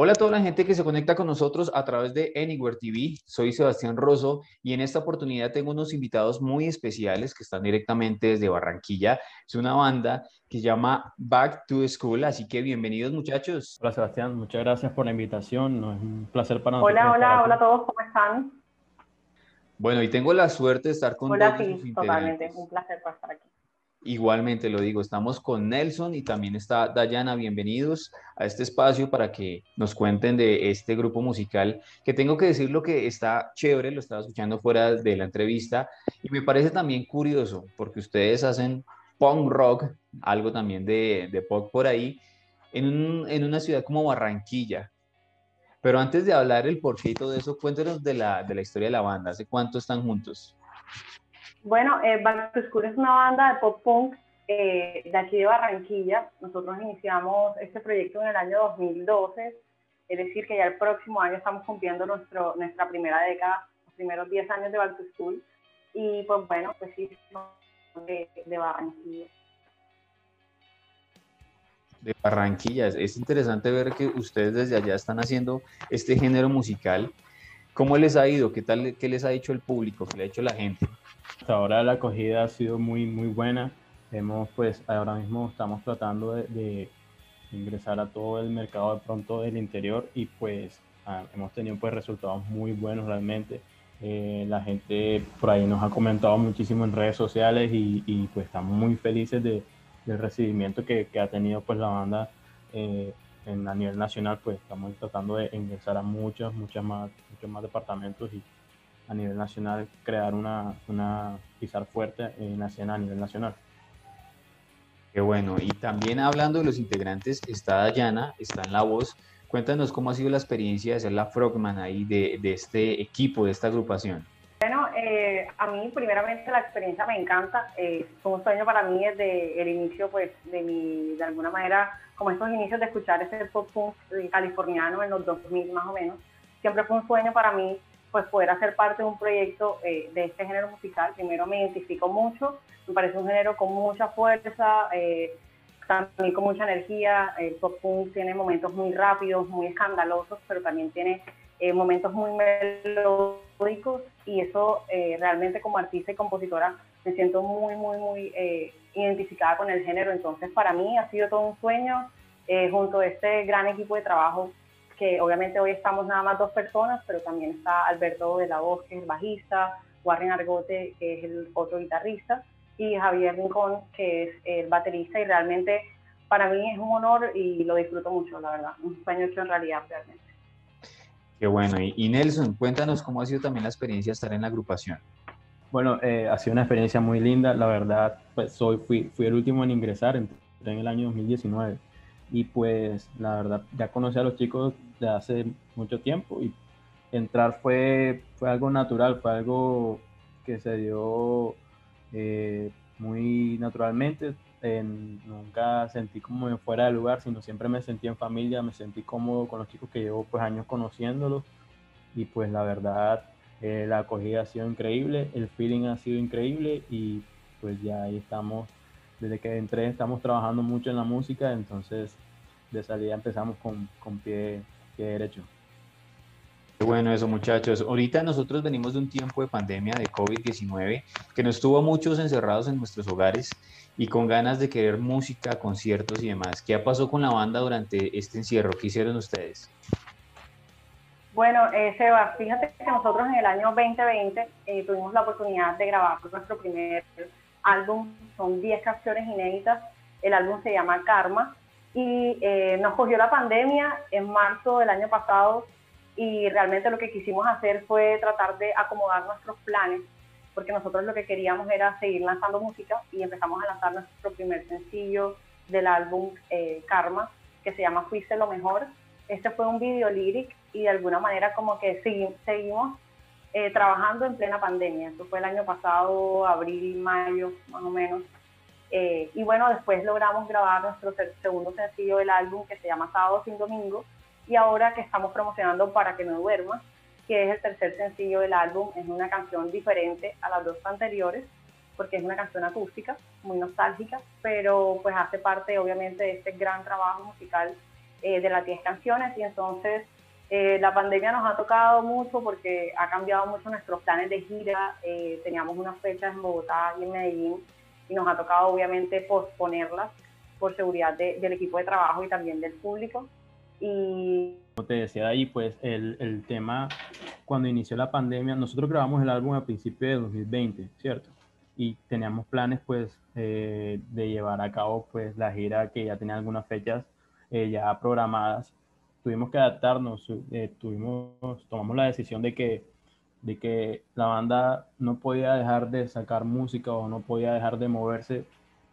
Hola a toda la gente que se conecta con nosotros a través de Anywhere TV. Soy Sebastián Rosso y en esta oportunidad tengo unos invitados muy especiales que están directamente desde Barranquilla. Es una banda que se llama Back to School, así que bienvenidos muchachos. Hola Sebastián, muchas gracias por la invitación. es un placer para nosotros. Hola, hola, hola a todos, ¿cómo están? Bueno, y tengo la suerte de estar con Hola, sí, totalmente, un placer estar aquí. Igualmente lo digo, estamos con Nelson y también está Dayana. Bienvenidos a este espacio para que nos cuenten de este grupo musical que tengo que decir lo que está chévere, lo estaba escuchando fuera de la entrevista y me parece también curioso porque ustedes hacen punk rock, algo también de, de pop por ahí, en, una ciudad como Barranquilla. Pero antes de hablar el porqué y todo eso, cuéntenos de la, de la historia de la banda. ¿Hace cuánto están juntos? Bueno, eh, to School es una banda de pop punk eh, de aquí de Barranquilla. Nosotros iniciamos este proyecto en el año 2012, es decir, que ya el próximo año estamos cumpliendo nuestro, nuestra primera década, los primeros 10 años de Back to School. Y pues bueno, pues sí, de, de Barranquilla. De Barranquilla. Es interesante ver que ustedes desde allá están haciendo este género musical. ¿Cómo les ha ido? ¿Qué tal? ¿Qué les ha dicho el público? ¿Qué le ha dicho la gente? Hasta ahora la acogida ha sido muy, muy buena. Hemos, pues, ahora mismo estamos tratando de, ingresar a todo el mercado de pronto del interior y pues ah, hemos tenido pues resultados muy buenos realmente. Eh, la gente por ahí nos ha comentado muchísimo en redes sociales y, y pues estamos muy felices de, del recibimiento que, que, ha tenido pues la banda eh, en, a nivel nacional. Pues estamos tratando de ingresar a muchos, muchos más, muchos más departamentos y a nivel nacional crear una, una pisar fuerte en la escena a nivel nacional. Qué bueno. Y también hablando de los integrantes, está Dayana, está en la voz. Cuéntanos cómo ha sido la experiencia de ser la frogman ahí de, de este equipo, de esta agrupación. Bueno, eh, a mí primeramente la experiencia me encanta. Eh, fue un sueño para mí desde el inicio, pues, de mi, de alguna manera, como estos inicios de escuchar ese pop punk californiano en los 2000 más o menos. Siempre fue un sueño para mí pues poder hacer parte de un proyecto eh, de este género musical. Primero me identifico mucho, me parece un género con mucha fuerza, eh, también con mucha energía. El pop punk tiene momentos muy rápidos, muy escandalosos, pero también tiene eh, momentos muy melódicos y eso realmente como artista y compositora me siento muy, muy, muy identificada con el género. Entonces para mí ha sido todo un sueño junto a este gran equipo de trabajo que obviamente hoy estamos nada más dos personas, pero también está Alberto de la Voz, que es el bajista, Warren Argote, que es el otro guitarrista, y Javier Rincón, que es el baterista, y realmente para mí es un honor y lo disfruto mucho, la verdad, un sueño hecho en realidad realmente. Qué bueno, y, Nelson, cuéntanos cómo ha sido también la experiencia estar en la agrupación. Bueno, eh, ha sido una experiencia muy linda, la verdad, pues soy, fui, fui el último en ingresar, entré en el año 2019 y pues la verdad ya conocí a los chicos de hace mucho tiempo y entrar fue, fue algo natural, fue algo que se dio eh, muy naturalmente. nunca sentí como fuera de lugar, sino siempre me sentí en familia, me sentí cómodo con los chicos que llevo pues años conociéndolos y pues la verdad eh, la acogida ha sido increíble, el feeling ha sido increíble y pues ya ahí estamos desde que entré estamos trabajando mucho en la música, entonces de salida empezamos con, con pie, pie derecho. Bueno eso, muchachos. Ahorita nosotros venimos de un tiempo de pandemia de COVID-19 que nos tuvo muchos encerrados en nuestros hogares y con ganas de querer música, conciertos y demás. ¿Qué pasó con la banda durante este encierro? ¿Qué hicieron ustedes? Bueno, eh, Seba, fíjate que nosotros en el año 2020 eh, tuvimos la oportunidad de grabar nuestro primer álbum, son 10 canciones inéditas, el álbum se llama Karma y eh, nos cogió la pandemia en marzo del año pasado y realmente lo que quisimos hacer fue tratar de acomodar nuestros planes porque nosotros lo que queríamos era seguir lanzando música y empezamos a lanzar nuestro primer sencillo del álbum eh, Karma que se llama Fuiste lo mejor. Este fue un video lyric y de alguna manera como que seguimos eh, trabajando en plena pandemia. Esto fue el año pasado, abril, mayo, más o menos. Eh, y bueno, después logramos grabar nuestro segundo sencillo del álbum que se llama Sábado sin Domingo. Y ahora que estamos promocionando Para que no duerma, que es el tercer sencillo del álbum, es una canción diferente a las dos anteriores, porque es una canción acústica, muy nostálgica, pero pues hace parte obviamente de este gran trabajo musical eh, de las 10 canciones y entonces eh, la pandemia nos ha tocado mucho porque ha cambiado mucho nuestros planes de gira. Eh, teníamos unas fechas en Bogotá y en Medellín y nos ha tocado obviamente posponerlas por seguridad del equipo de trabajo y también del público. Y como te decía ahí, pues el, el, tema, cuando inició la pandemia, nosotros grabamos el álbum a principios de 2020, ¿cierto? Y teníamos planes pues eh, de llevar a cabo pues la gira que ya tenía algunas fechas ya programadas tuvimos que adaptarnos, eh, tuvimos, tomamos la decisión de que, de que la banda no podía dejar de sacar música o no podía dejar de moverse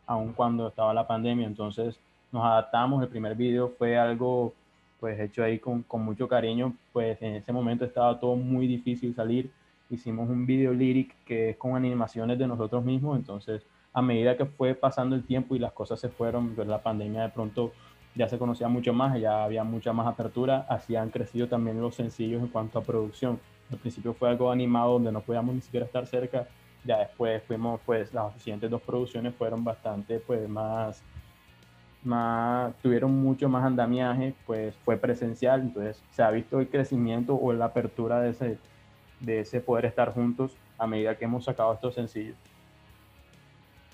aun cuando estaba la pandemia. Entonces nos adaptamos, el primer video fue algo pues hecho ahí con, con mucho cariño, pues en ese momento estaba todo muy difícil salir. Hicimos un video lyric que es con animaciones de nosotros mismos, entonces a medida que fue pasando el tiempo y las cosas se fueron, pues la pandemia de pronto ya se conocía mucho más, ya había mucha más apertura, así han crecido también los sencillos en cuanto a producción. Al principio fue algo animado donde no podíamos ni siquiera estar cerca, ya después fuimos, pues las siguientes dos producciones fueron bastante, pues más, más, tuvieron mucho más andamiaje, pues fue presencial, entonces se ha visto el crecimiento o la apertura de ese, de ese poder estar juntos a medida que hemos sacado estos sencillos.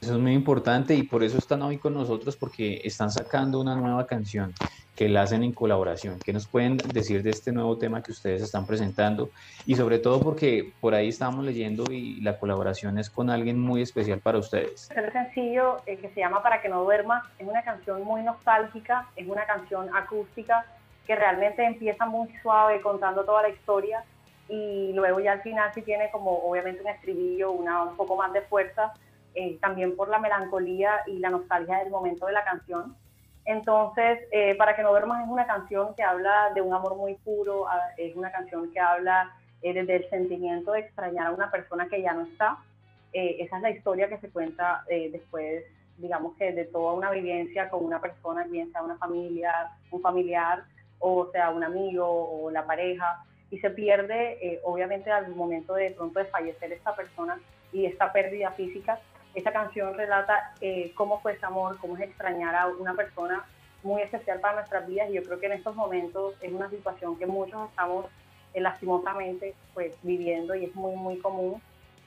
Eso es muy importante y por eso están hoy con nosotros porque están sacando una nueva canción que la hacen en colaboración. ¿Qué nos pueden decir de este nuevo tema que ustedes están presentando? Y sobre todo porque por ahí estábamos leyendo y la colaboración es con alguien muy especial para ustedes. El sencillo eh, que se llama Para que no duermas es una canción muy nostálgica, es una canción acústica que realmente empieza muy suave contando toda la historia y luego ya al final sí tiene como obviamente un estribillo, una, un poco más de fuerza eh, también por la melancolía y la nostalgia del momento de la canción. Entonces, eh, Para que no duermas es una canción que habla de un amor muy puro, ah, es una canción que habla eh, desde el sentimiento de extrañar a una persona que ya no está. esa es la historia que se cuenta después, digamos que de toda una vivencia con una persona, bien sea una familia, un familiar, o sea un amigo o la pareja, y se pierde, obviamente, al momento de pronto de fallecer esta persona y esta pérdida física, esta canción relata eh, cómo fue ese amor, cómo es extrañar a una persona muy especial para nuestras vidas. Y yo creo que en estos momentos es una situación que muchos estamos eh, lastimosamente pues viviendo y es muy muy común.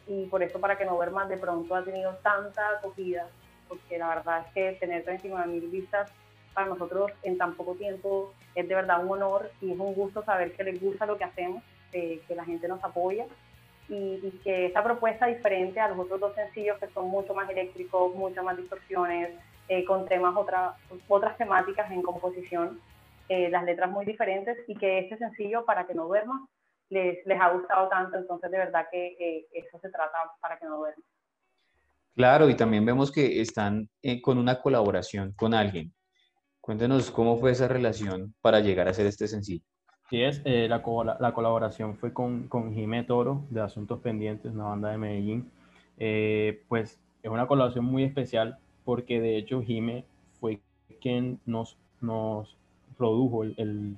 Y por eso para que no ver más de pronto ha tenido tanta acogida porque la verdad es que tener 39 mil vistas para nosotros en tan poco tiempo es de verdad un honor y es un gusto saber que les gusta lo que hacemos, eh, que la gente nos apoya y, que esta propuesta diferente a los otros dos sencillos que son mucho más eléctricos, muchas más distorsiones, eh, con temas otra, otras temáticas en composición, eh, las letras muy diferentes y que este sencillo para que no duerma les, les ha gustado tanto, entonces de verdad que eh, eso se trata para que no duerma. Claro, y también vemos que están con una colaboración con alguien. Cuéntenos cómo fue esa relación para llegar a hacer este sencillo. Sí, es, eh, la, la, colaboración fue con, con Jimé Toro de Asuntos Pendientes, una banda de Medellín. Eh, pues es una colaboración muy especial porque de hecho Jimé fue quien nos, nos produjo el,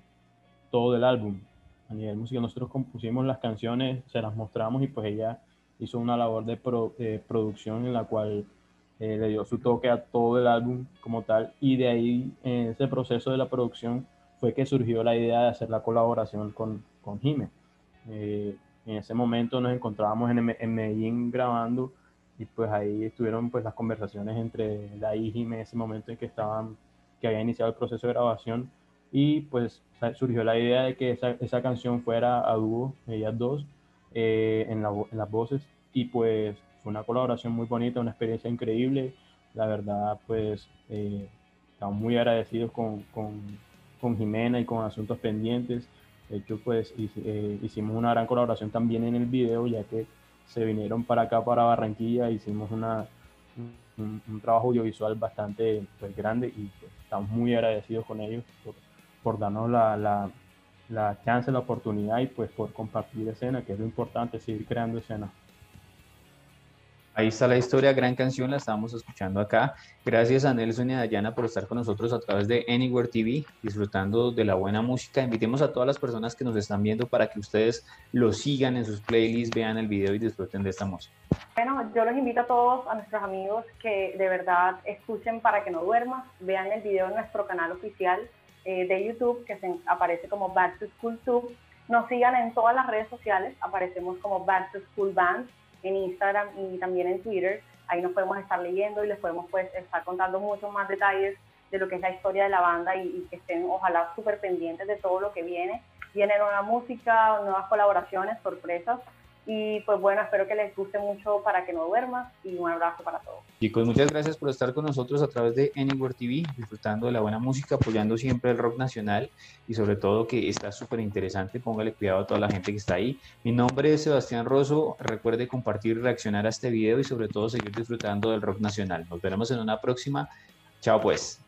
todo el álbum. A nivel musical nosotros compusimos las canciones, se las mostramos y pues ella hizo una labor de, producción en la cual eh, le dio su toque a todo el álbum como tal y de ahí en ese proceso de la producción fue que surgió la idea de hacer la colaboración con, con Jime. Eh, en ese momento nos encontrábamos en, en, Medellín grabando y pues ahí estuvieron pues las conversaciones entre la y Jime en ese momento en que estaban, que había iniciado el proceso de grabación. Y pues surgió la idea de que esa, esa canción fuera a dúo, ellas dos, eh, en, la, en, las voces. Y pues fue una colaboración muy bonita, una experiencia increíble, la verdad pues eh, estamos muy agradecidos con, con con Jimena y con Asuntos Pendientes. De hecho, pues eh, hicimos una gran colaboración también en el video, ya que se vinieron para acá, para Barranquilla, hicimos una, un, trabajo audiovisual bastante pues, grande y pues, estamos muy agradecidos con ellos por, darnos la, la, chance, la oportunidad y pues por compartir escena, que es lo importante, seguir creando escena. Ahí está la historia, gran canción, la estamos escuchando acá. Gracias a Nelson y a Dayana por estar con nosotros a través de Anywhere TV, disfrutando de la buena música. Invitemos a todas las personas que nos están viendo para que ustedes lo sigan en sus playlists, vean el video y disfruten de esta música. Bueno, yo los invito a todos, a nuestros amigos, que de verdad escuchen para que no duermas, vean el video en nuestro canal oficial eh, de YouTube, que se aparece como Back to School Tube. Nos sigan en todas las redes sociales, aparecemos como Back to School Band en Instagram y también en Twitter. Ahí nos podemos estar leyendo y les podemos pues estar contando muchos más detalles de lo que es la historia de la banda y, y que estén ojalá súper pendientes de todo lo que viene. Viene nueva música, nuevas colaboraciones, sorpresas y pues bueno, espero que les guste mucho para que no duermas y un abrazo para todos. Chicos, muchas gracias por estar con nosotros a través de Anywhere TV, disfrutando de la buena música, apoyando siempre el rock nacional y sobre todo que está súper interesante. Póngale cuidado a toda la gente que está ahí. Mi nombre es Sebastián Rosso. Recuerde compartir, reaccionar a este video y sobre todo seguir disfrutando del rock nacional. Nos veremos en una próxima. Chao pues.